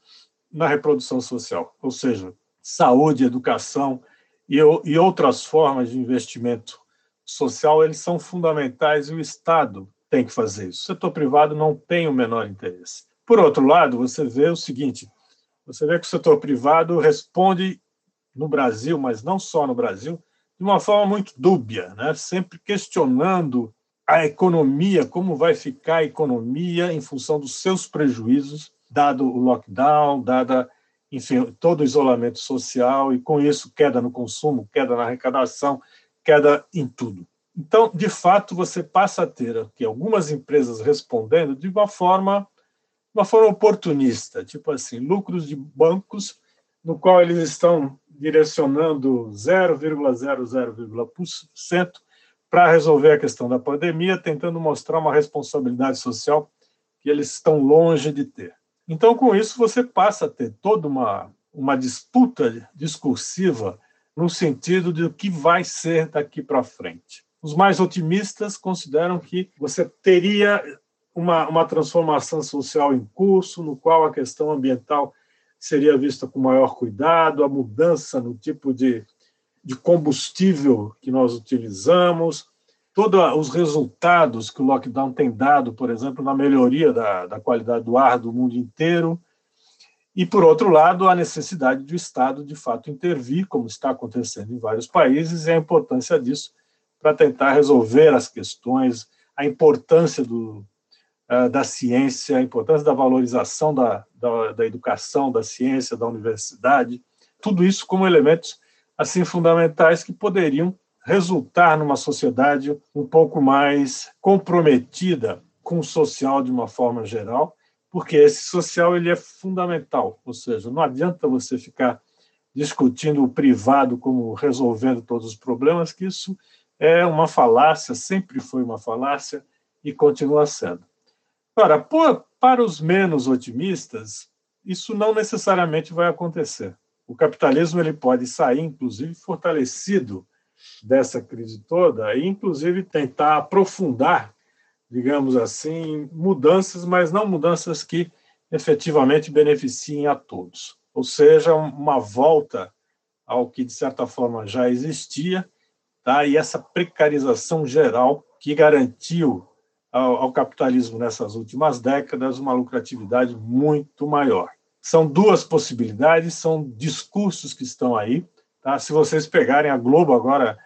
[SPEAKER 3] na reprodução social, ou seja, saúde, educação e, outras formas de investimento social, eles são fundamentais e o Estado tem que fazer isso. O setor privado não tem o menor interesse. Por outro lado, você vê o seguinte: você vê que o setor privado responde no Brasil, mas não só no Brasil, de uma forma muito dúbia, né? sempre questionando a economia, como vai ficar a economia em função dos seus prejuízos, dado o lockdown, dada, enfim, todo o isolamento social, e com isso queda no consumo, queda na arrecadação, queda em tudo. Então, de fato, você passa a ter aqui algumas empresas respondendo de uma forma, uma forma oportunista, tipo assim, lucros de bancos no qual eles estão direcionando 0,00% para resolver a questão da pandemia, tentando mostrar uma responsabilidade social que eles estão longe de ter. Então, com isso, você passa a ter toda uma, uma disputa discursiva no sentido de o que vai ser daqui para frente. Os mais otimistas consideram que você teria uma, uma transformação social em curso, no qual a questão ambiental seria vista com maior cuidado, a mudança no tipo de, de combustível que nós utilizamos, todos os resultados que o lockdown tem dado, por exemplo, na melhoria da, da qualidade do ar do mundo inteiro, e, por outro lado, a necessidade do Estado, de fato, intervir, como está acontecendo em vários países, e a importância disso para tentar resolver as questões, a importância do, da ciência, a importância da valorização da, da, da educação, da ciência, da universidade, tudo isso como elementos assim fundamentais que poderiam resultar numa sociedade um pouco mais comprometida com o social de uma forma geral, porque esse social ele é fundamental, ou seja, não adianta você ficar discutindo o privado como resolvendo todos os problemas, que isso é uma falácia, sempre foi uma falácia e continua sendo. Ora, para os menos otimistas, isso não necessariamente vai acontecer. O capitalismo ele pode sair, inclusive, fortalecido dessa crise toda e, inclusive, tentar aprofundar, digamos assim, mudanças, mas não mudanças que efetivamente beneficiem a todos. Ou seja, uma volta ao que, de certa forma, já existia, tá? e essa precarização geral que garantiu ao, ao capitalismo nessas últimas décadas uma lucratividade muito maior. São duas possibilidades, são discursos que estão aí. Tá? Se vocês pegarem a Globo agora,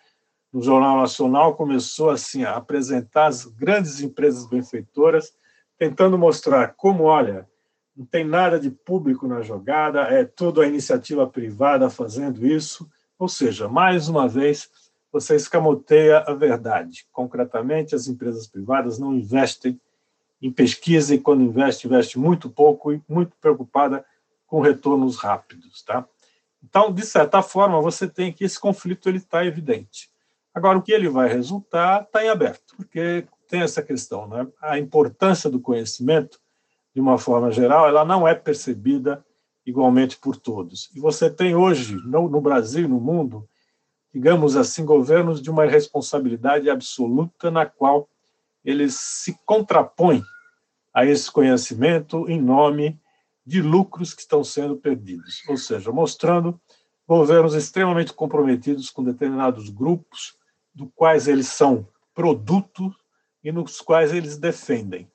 [SPEAKER 3] no Jornal Nacional, começou assim a apresentar as grandes empresas benfeitoras, tentando mostrar como, olha, não tem nada de público na jogada, é tudo a iniciativa privada fazendo isso. Ou seja, mais uma vez, você escamoteia a verdade. Concretamente, as empresas privadas não investem em pesquisa e, quando investe, investe muito pouco e muito preocupada com retornos rápidos. Tá? Então, de certa forma, você tem que esse conflito ele está evidente. Agora, o que ele vai resultar está em aberto, porque tem essa questão, né? A importância do conhecimento, de uma forma geral, ela não é percebida igualmente por todos. E você tem hoje, no, no Brasil e no mundo, digamos assim, governos de uma responsabilidade absoluta na qual eles se contrapõem a esse conhecimento em nome de lucros que estão sendo perdidos, ou seja, mostrando governos extremamente comprometidos com determinados grupos, do quais eles são produto e nos quais eles defendem.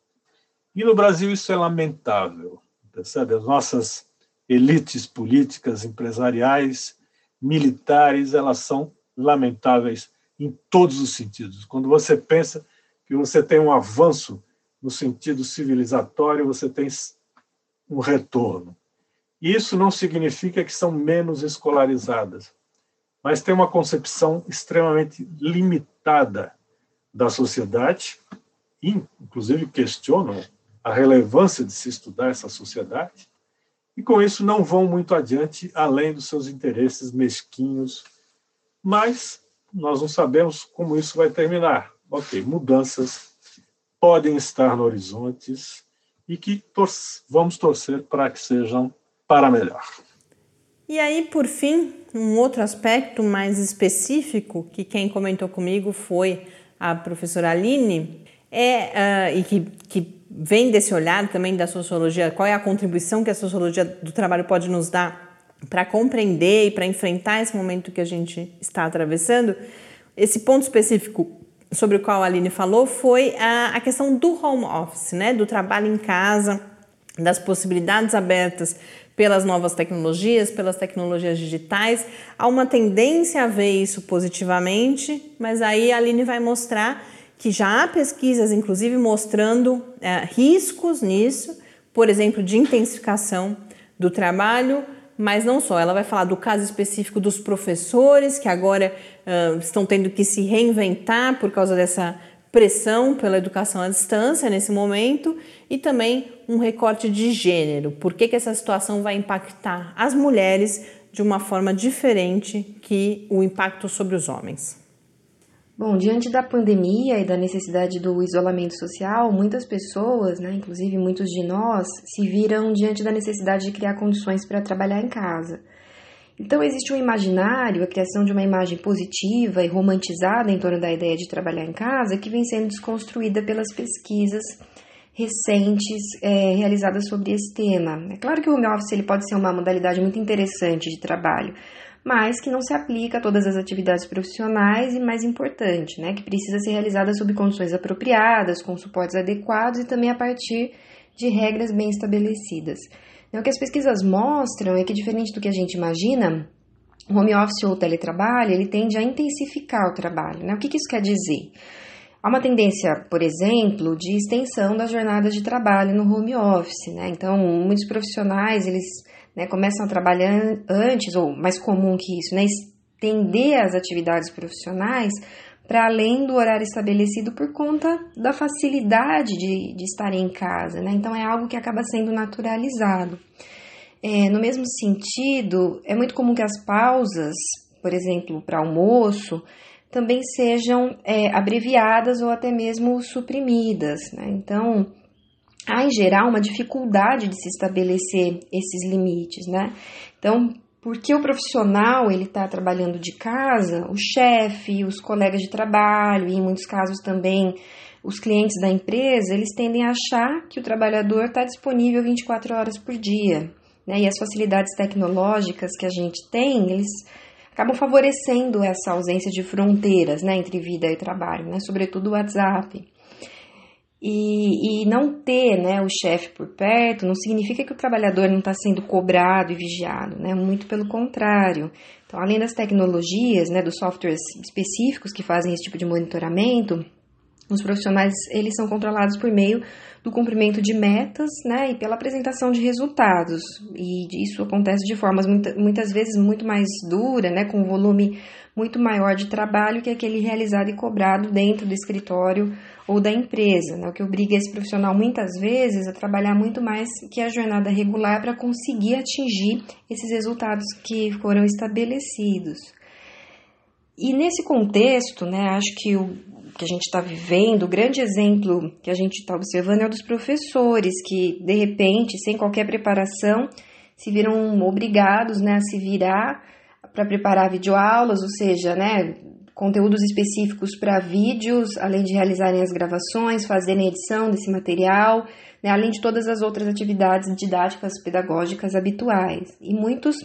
[SPEAKER 3] E no Brasil isso é lamentável, percebe? As nossas elites políticas, empresariais, militares, elas são lamentáveis em todos os sentidos. Quando você pensa que você tem um avanço no sentido civilizatório, você tem um retorno. Isso não significa que são menos escolarizadas, mas tem uma concepção extremamente limitada da sociedade, e, inclusive questionam a relevância de se estudar essa sociedade, e com isso não vão muito adiante além dos seus interesses mesquinhos, mas nós não sabemos como isso vai terminar. Ok, mudanças podem estar no horizonte e que tor vamos torcer para que sejam para melhor.
[SPEAKER 2] E aí, por fim, um outro aspecto mais específico que quem comentou comigo foi a professora Aline, é, uh, e que, que vem desse olhar também da sociologia, qual é a contribuição que a sociologia do trabalho pode nos dar para compreender e para enfrentar esse momento que a gente está atravessando. Esse ponto específico sobre o qual a Aline falou foi a, a questão do home office, né, do trabalho em casa, das possibilidades abertas pelas novas tecnologias, pelas tecnologias digitais. Há uma tendência a ver isso positivamente, mas aí a Aline vai mostrar que já há pesquisas, inclusive, mostrando é, riscos nisso, por exemplo, de intensificação do trabalho, mas não só. Ela vai falar do caso específico dos professores que agora uh, estão tendo que se reinventar por causa dessa pressão pela educação à distância nesse momento e também um recorte de gênero. Por que, que essa situação vai impactar as mulheres de uma forma diferente que o impacto sobre os homens?
[SPEAKER 5] Bom, diante da pandemia e da necessidade do isolamento social, muitas pessoas, né, inclusive muitos de nós, se viram diante da necessidade de criar condições para trabalhar em casa. Então, existe um imaginário, a criação de uma imagem positiva e romantizada em torno da ideia de trabalhar em casa, que vem sendo desconstruída pelas pesquisas recentes é, realizadas sobre esse tema. É claro que o home office ele pode ser uma modalidade muito interessante de trabalho, mas que não se aplica a todas as atividades profissionais e, mais importante, né, que precisa ser realizada sob condições apropriadas, com suportes adequados e também a partir de regras bem estabelecidas. Então, o que as pesquisas mostram é que, diferente do que a gente imagina, o home office ou teletrabalho, ele tende a intensificar o trabalho. Né? O que, que isso quer dizer? Há uma tendência, por exemplo, de extensão das jornadas de trabalho no home office. Né? Então, muitos profissionais, eles né, começam a trabalhar antes, ou mais comum que isso, né, estender as atividades profissionais para além do horário estabelecido por conta da facilidade de, de estar em casa. Né? Então, é algo que acaba sendo naturalizado. É, no mesmo sentido, é muito comum que as pausas, por exemplo, para almoço, também sejam é, abreviadas ou até mesmo suprimidas. Né? Então, há em geral uma dificuldade de se estabelecer esses limites, né? Então, porque o profissional ele está trabalhando de casa, o chefe, os colegas de trabalho e em muitos casos também os clientes da empresa, eles tendem a achar que o trabalhador está disponível 24 horas por dia. Né? E as facilidades tecnológicas que a gente tem, eles acabam favorecendo essa ausência de fronteiras né, entre vida e trabalho, né? sobretudo o WhatsApp. E, e não ter né, o chefe por perto não significa que o trabalhador não está sendo cobrado e vigiado, né? muito pelo contrário. Então, além das tecnologias, né, dos softwares específicos que fazem esse tipo de monitoramento, os profissionais eles são controlados por meio do cumprimento de metas né, e pela apresentação de resultados. E isso acontece de formas muita, muitas vezes muito mais dura, né, com um volume muito maior de trabalho que aquele realizado e cobrado dentro do escritório ou da empresa, né, o que obriga esse profissional muitas vezes a trabalhar muito mais que a jornada regular para conseguir atingir esses resultados que foram estabelecidos. E nesse contexto, né, acho que o que a gente está vivendo, o grande exemplo que a gente está observando é o dos professores, que de repente, sem qualquer preparação, se viram obrigados né, a se virar para preparar videoaulas, ou seja, né, conteúdos específicos para vídeos, além de realizarem as gravações, fazerem edição desse material, né, além de todas as outras atividades didáticas pedagógicas habituais. E muitos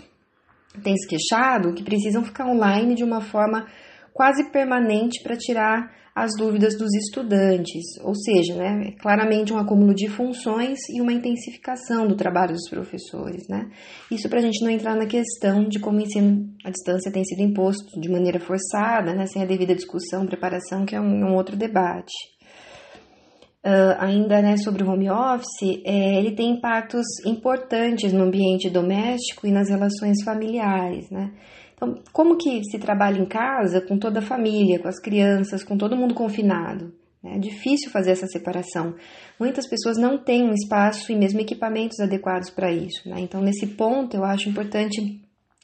[SPEAKER 5] têm se queixado que precisam ficar online de uma forma quase permanente para tirar as dúvidas dos estudantes, ou seja, né, é claramente um acúmulo de funções e uma intensificação do trabalho dos professores. Né? Isso para a gente não entrar na questão de como o ensino à distância tem sido imposto de maneira forçada, né, sem a devida discussão, preparação, que é um, um outro debate. Uh, ainda né, sobre o home office, é, ele tem impactos importantes no ambiente doméstico e nas relações familiares. Né? Então, como que se trabalha em casa com toda a família, com as crianças, com todo mundo confinado? É difícil fazer essa separação. Muitas pessoas não têm um espaço e mesmo equipamentos adequados para isso. Né? Então, nesse ponto, eu acho importante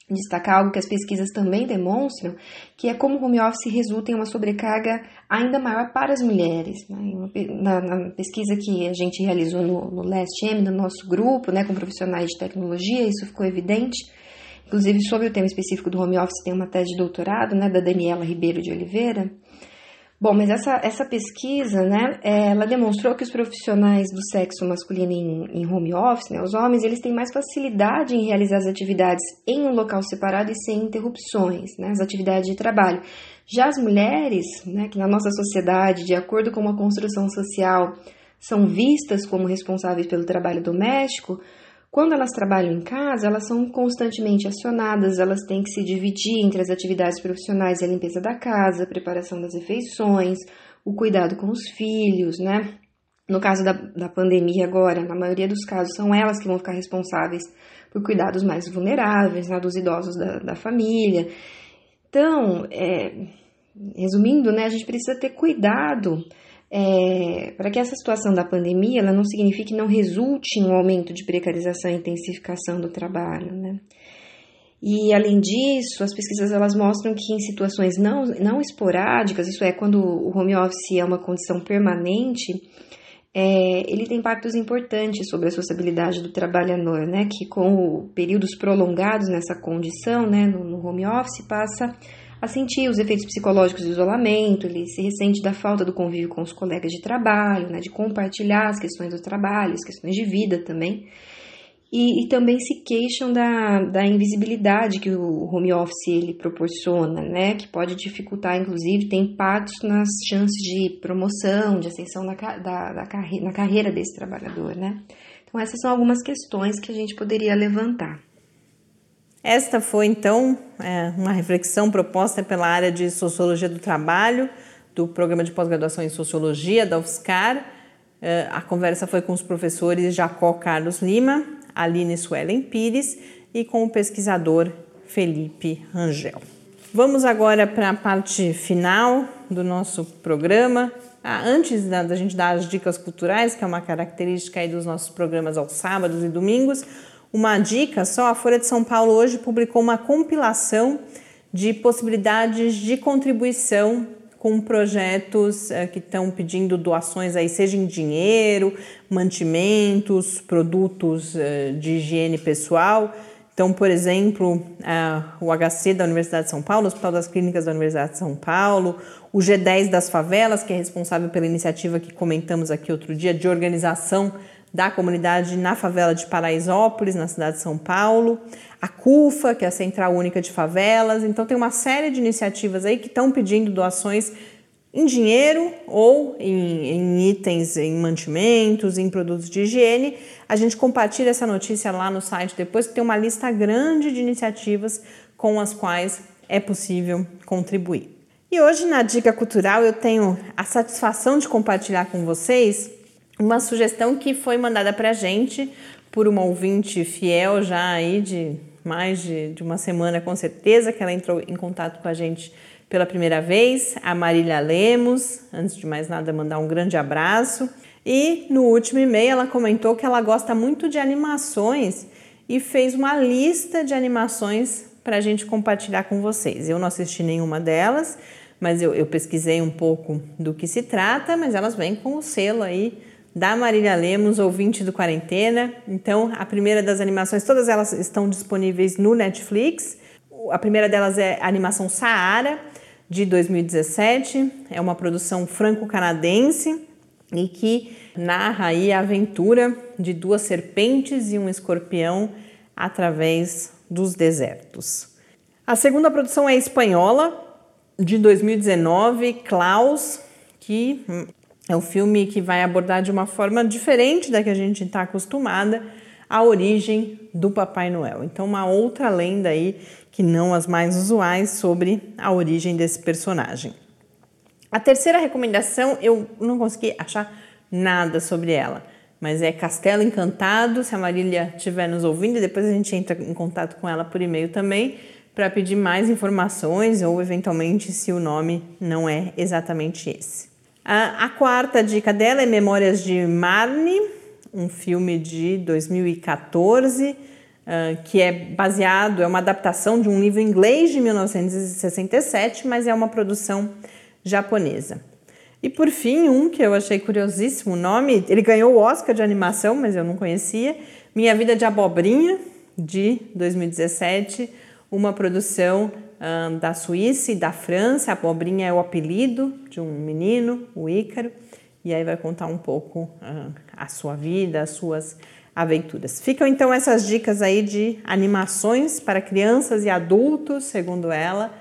[SPEAKER 5] destacar algo que as pesquisas também demonstram, que é como o home office resulta em uma sobrecarga ainda maior para as mulheres. Né? Na, na, pesquisa que a gente realizou no, no Last M, no nosso grupo, né, com profissionais de tecnologia, isso ficou evidente. Inclusive, sobre o tema específico do home office, tem uma tese de doutorado, né, da Daniela Ribeiro de Oliveira. Bom, mas essa, essa pesquisa, né, ela demonstrou que os profissionais do sexo masculino em, em home office, né, os homens, eles têm mais facilidade em realizar as atividades em um local separado e sem interrupções, né, as atividades de trabalho. Já as mulheres, né, que na nossa sociedade, de acordo com uma construção social, são vistas como responsáveis pelo trabalho doméstico, quando elas trabalham em casa, elas são constantemente acionadas, elas têm que se dividir entre as atividades profissionais e a limpeza da casa, a preparação das refeições, o cuidado com os filhos, né? No caso da, da pandemia agora, na maioria dos casos, são elas que vão ficar responsáveis por cuidar dos mais vulneráveis, né, dos idosos da, da família. Então, é, resumindo, né, a gente precisa ter cuidado é, para que essa situação da pandemia ela não signifique não resulte em um aumento de precarização e intensificação do trabalho, né? E além disso, as pesquisas elas mostram que em situações não, não esporádicas, isso é, quando o home office é uma condição permanente, é, ele tem impactos importantes sobre a sociabilidade do trabalhador, né? Que com períodos prolongados nessa condição, né, no, no home office, passa a sentir os efeitos psicológicos do isolamento, ele se ressente da falta do convívio com os colegas de trabalho, né, de compartilhar as questões do trabalho, as questões de vida também. E, e, também se queixam da, da invisibilidade que o home office ele proporciona, né, que pode dificultar, inclusive, tem impactos nas chances de promoção, de ascensão na, da, da carre, na carreira desse trabalhador, né. Então, essas são algumas questões que a gente poderia levantar.
[SPEAKER 2] Esta foi então é, uma reflexão proposta pela área de Sociologia do Trabalho do Programa de Pós-Graduação em Sociologia da UFSCar. É, a conversa foi com os professores Jacó Carlos Lima, Aline Suelen Pires e com o pesquisador Felipe Rangel. Vamos agora para a parte final do nosso programa. Ah, antes da, da gente dar as dicas culturais, que é uma característica aí dos nossos programas aos sábados e domingos, uma dica só: a Folha de São Paulo hoje publicou uma compilação de possibilidades de contribuição com projetos uh, que estão pedindo doações aí, seja em dinheiro, mantimentos, produtos uh, de higiene pessoal. Então, por exemplo, o HC da Universidade de São Paulo, o Hospital das Clínicas da Universidade de São Paulo, o G10 das Favelas, que é responsável pela iniciativa que comentamos aqui outro dia de organização da comunidade na favela de Paraisópolis, na cidade de São Paulo, a CUFA, que é a Central Única de Favelas. Então, tem uma série de iniciativas aí que estão pedindo doações em dinheiro ou em, em, itens, em mantimentos, em produtos de higiene. A gente compartilha essa notícia lá no site depois, que tem uma lista grande de iniciativas com as quais é possível contribuir. E hoje na Dica Cultural eu tenho a satisfação de compartilhar com vocês uma sugestão que foi mandada para a gente por uma ouvinte fiel já aí de mais de, de uma semana com certeza, que ela entrou em contato com a gente pela primeira vez, a Marília Lemos. Antes de mais nada, mandar um grande abraço. E no último e-mail, ela comentou que ela gosta muito de animações e fez uma lista de animações para a gente compartilhar com vocês. Eu não assisti nenhuma delas, mas eu, eu, pesquisei um pouco do que se trata, mas elas vêm com o selo aí da Marília Lemos, ouvinte do Quarentena. Então, a primeira das animações, todas elas estão disponíveis no Netflix. A primeira delas é a animação Saara, de 2017. É uma produção franco-canadense e que narra aí a aventura de duas serpentes e um escorpião através dos desertos. A segunda produção é espanhola, de 2019, Klaus, que é um filme que vai abordar de uma forma diferente da que a gente está acostumada a origem do Papai Noel. Então, uma outra lenda aí que não as mais usuais sobre a origem desse personagem. A terceira recomendação eu não consegui achar nada sobre ela, mas é Castelo Encantado. Se a Marília estiver nos ouvindo, depois a gente entra em contato com ela por e-mail também para pedir mais informações ou eventualmente se o nome não é exatamente esse. A, quarta dica dela é Memórias de Marne, um filme de 2014 uh, que é baseado, é uma adaptação de um livro inglês de 1967, mas é uma produção japonesa. E por fim, um que eu achei curiosíssimo, o nome, ele ganhou o Oscar de animação, mas eu não conhecia, Minha Vida de Abobrinha, de 2017, uma produção uh, da Suíça e da França. A abobrinha é o apelido de um menino, o Ícaro, e aí vai contar um pouco a sua vida, as suas aventuras. Ficam então essas dicas aí de animações para crianças e adultos, segundo ela,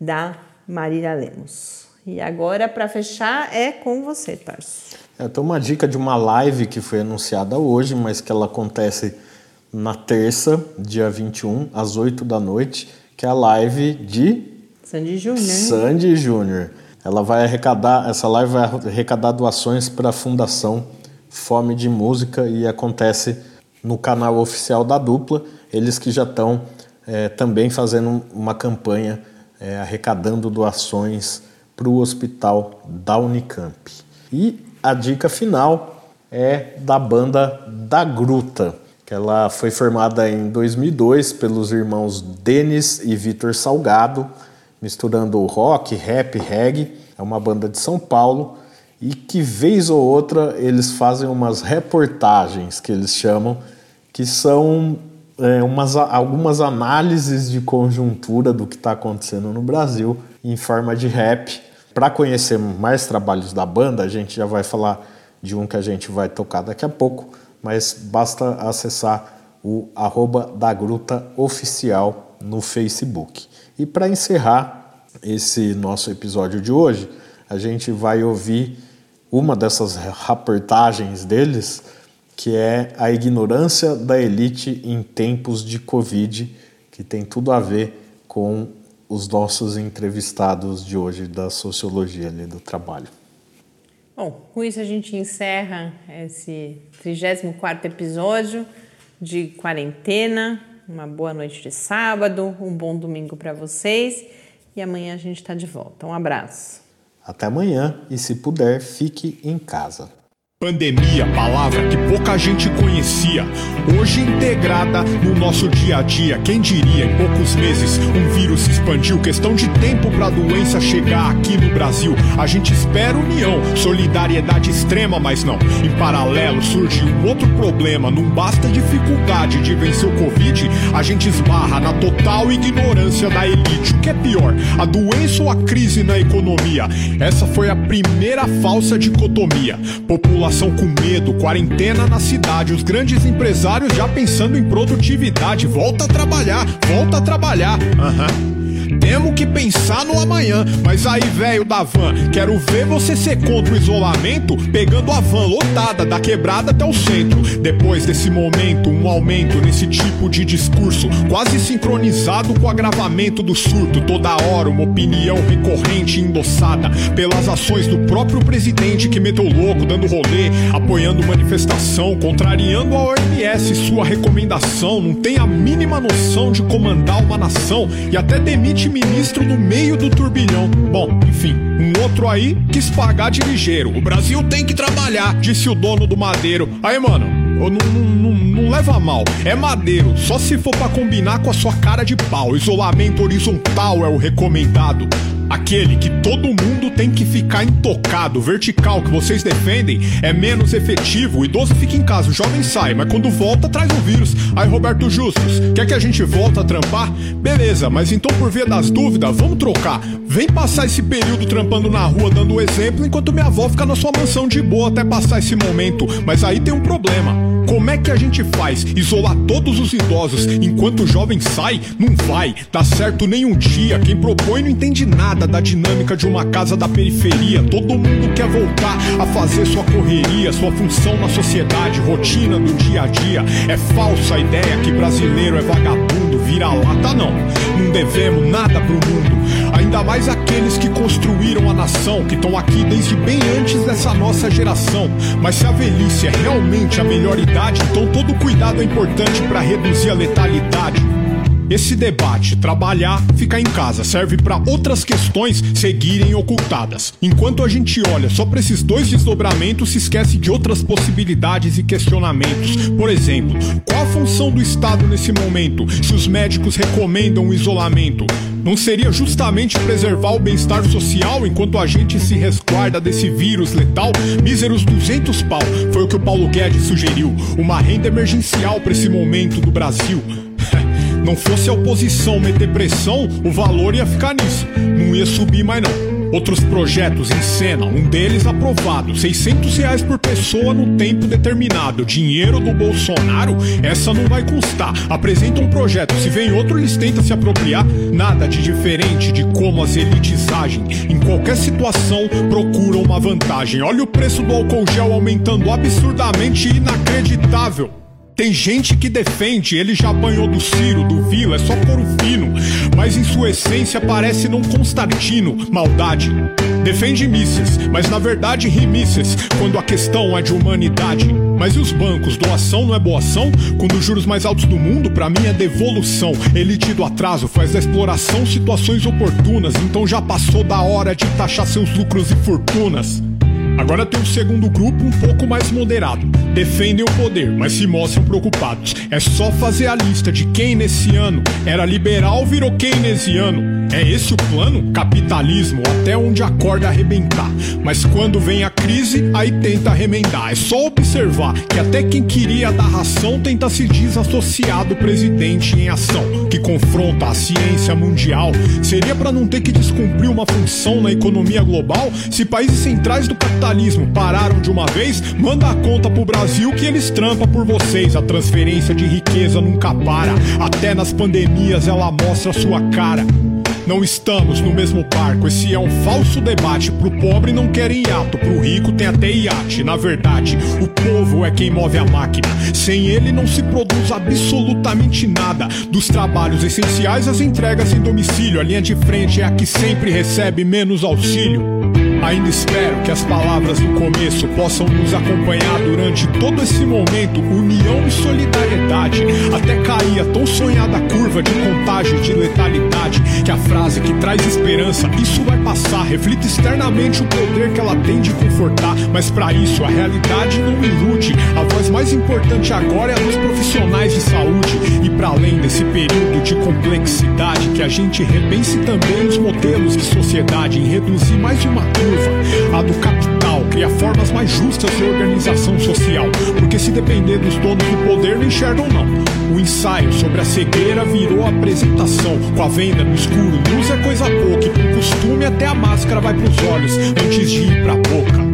[SPEAKER 2] da Marília Lemos. E agora, para fechar, é com você, Tarso.
[SPEAKER 1] É, tem uma dica de uma live que foi anunciada hoje, mas que ela acontece na terça, dia 21, às 8 da noite, que é a live de
[SPEAKER 2] Sandy Júnior.
[SPEAKER 1] Sandy Júnior. Ela vai arrecadar, essa live vai arrecadar doações para a Fundação Fome de Música e acontece no canal oficial da dupla. Eles que já estão é, também fazendo uma campanha é, arrecadando doações para o hospital da Unicamp. E a dica final é da banda Da Gruta, que ela foi formada em 2002 pelos irmãos Denis e Vitor Salgado, misturando rock, rap, reggae. É uma banda de São Paulo e que vez ou outra eles fazem umas reportagens que eles chamam, que são é, umas, algumas análises de conjuntura do que está acontecendo no Brasil em forma de rap. Para conhecer mais trabalhos da banda, a gente já vai falar de um que a gente vai tocar daqui a pouco, mas basta acessar o arroba da Gruta Oficial no Facebook. E para encerrar esse nosso episódio de hoje, a gente vai ouvir uma dessas reportagens deles, que é a ignorância da elite em tempos de Covid, que tem tudo a ver com os nossos entrevistados de hoje da sociologia do trabalho.
[SPEAKER 2] Bom, com isso a gente encerra esse 34 episódio de quarentena. Uma boa noite de sábado, um bom domingo para vocês e amanhã a gente está de volta. Um abraço.
[SPEAKER 1] Até amanhã e, se puder, fique em casa.
[SPEAKER 6] Pandemia, palavra que pouca gente conhecia, hoje integrada no nosso dia a dia. Quem diria, em poucos meses, um vírus se expandiu. Questão de tempo para a doença chegar aqui no Brasil. A gente espera união, solidariedade extrema, mas não. Em paralelo surge um outro problema. Não basta dificuldade de vencer o Covid, a gente esbarra na total ignorância da elite. O que é pior, a doença ou a crise na economia? Essa foi a primeira falsa dicotomia. População população com medo, quarentena na cidade, os grandes empresários já pensando em produtividade. Volta a trabalhar, volta a trabalhar. Aham. Uhum. Temos que pensar no amanhã. Mas aí, velho da van, quero ver você ser contra o isolamento, pegando a van lotada da quebrada até o centro. Depois desse momento, um aumento nesse tipo de discurso, quase sincronizado com o agravamento do surto. Toda hora, uma opinião recorrente endossada pelas ações do próprio presidente que meteu louco, dando rolê, apoiando manifestação, contrariando a OMS, sua recomendação. Não tem a mínima noção de comandar uma nação e até demite ministro no meio do turbilhão. Bom, enfim, um outro aí quis pagar de ligeiro. O Brasil tem que trabalhar, disse o dono do madeiro. Aí, mano, não, não, não, não, leva mal, é madeiro, só se for para combinar com a sua cara de pau. Isolamento horizontal é o recomendado. Aquele que todo mundo tem que ficar intocado, vertical que vocês defendem é menos efetivo. O idoso fica em casa, o jovem sai, mas quando volta traz o vírus. Aí, Roberto Justus, quer que a gente volta a trampar? Beleza, mas então por via das dúvidas, vamos trocar. Vem passar esse período trampando na rua dando exemplo, enquanto minha avó fica na sua mansão de boa até passar esse momento. Mas aí tem um problema. Como é que a gente faz? Isolar todos os idosos enquanto o jovem sai? Não vai, dá certo nenhum dia. Quem propõe não entende nada da dinâmica de uma casa da periferia. Todo mundo quer voltar a fazer sua correria, sua função na sociedade, rotina do dia a dia. É falsa a ideia que brasileiro é vagabundo, vira-lata não. Não devemos nada pro mundo. Ainda mais aqueles que construíram a nação, que estão aqui desde bem antes dessa nossa geração. Mas se a velhice é realmente a melhor idade, então todo cuidado é importante para reduzir a letalidade. Esse debate, trabalhar, ficar em casa, serve para outras questões seguirem ocultadas. Enquanto a gente olha só para esses dois desdobramentos, se esquece de outras possibilidades e questionamentos. Por exemplo, qual a função do Estado nesse momento, se os médicos recomendam o isolamento? Não seria justamente preservar o bem-estar social enquanto a gente se resguarda desse vírus letal? Míseros 200 pau, foi o que o Paulo Guedes sugeriu. Uma renda emergencial para esse momento do Brasil. Não fosse a oposição meter pressão, o valor ia ficar nisso. Não ia subir mais não. Outros projetos em cena, um deles aprovado, 600 reais por pessoa no tempo determinado. Dinheiro do Bolsonaro, essa não vai custar. Apresenta um projeto, se vem outro eles tentam se apropriar. Nada de diferente de como as elites agem. Em qualquer situação procuram uma vantagem. Olha o preço do álcool gel aumentando absurdamente inacreditável. Tem gente que defende, ele já apanhou do Ciro, do Vila, é só couro fino. Mas em sua essência parece não Constantino, maldade. Defende mísseis, mas na verdade rimísseis, quando a questão é de humanidade. Mas e os bancos? Doação não é boação? Quando os juros mais altos do mundo, para mim é devolução. Elite do atraso faz da exploração situações oportunas, então já passou da hora de taxar seus lucros e fortunas. Agora tem um segundo grupo um pouco mais moderado. Defendem o poder, mas se mostram preocupados. É só fazer a lista de quem nesse ano era liberal virou keynesiano. É esse o plano? Capitalismo, até onde a corda arrebentar. Mas quando vem a crise, aí tenta remendar. É só observar que até quem queria dar ração tenta se desassociar do presidente em ação, que confronta a ciência mundial. Seria para não ter que descumprir uma função na economia global? Se países centrais do capitalismo capitalismo pararam de uma vez, manda a conta pro Brasil que eles trampam por vocês. A transferência de riqueza nunca para, até nas pandemias ela mostra sua cara. Não estamos no mesmo barco, esse é um falso debate. Pro pobre não querem hiato, pro rico tem até iate. Na verdade, o povo é quem move a máquina. Sem ele não se produz absolutamente nada. Dos trabalhos essenciais às entregas em domicílio, a linha de frente é a que sempre recebe menos auxílio. Ainda espero que as palavras do começo possam nos acompanhar durante todo esse momento, união e solidariedade, até cair a tão sonhada curva de contágio de letalidade. que a frase que traz esperança, isso vai passar. Reflita externamente o poder que ela tem de confortar. Mas para isso, a realidade não ilude. A voz mais importante agora é a dos profissionais de saúde. E para além desse período de complexidade, que a gente repense também os modelos de sociedade em reduzir mais uma curva, a do capital, criar formas mais justas de organização social. Porque se depender dos donos do poder, não enxergam não. O ensaio sobre a cegueira virou apresentação. Com a venda no escuro, luz é coisa pouca. E por costume, até a máscara vai pros olhos antes de ir pra boca.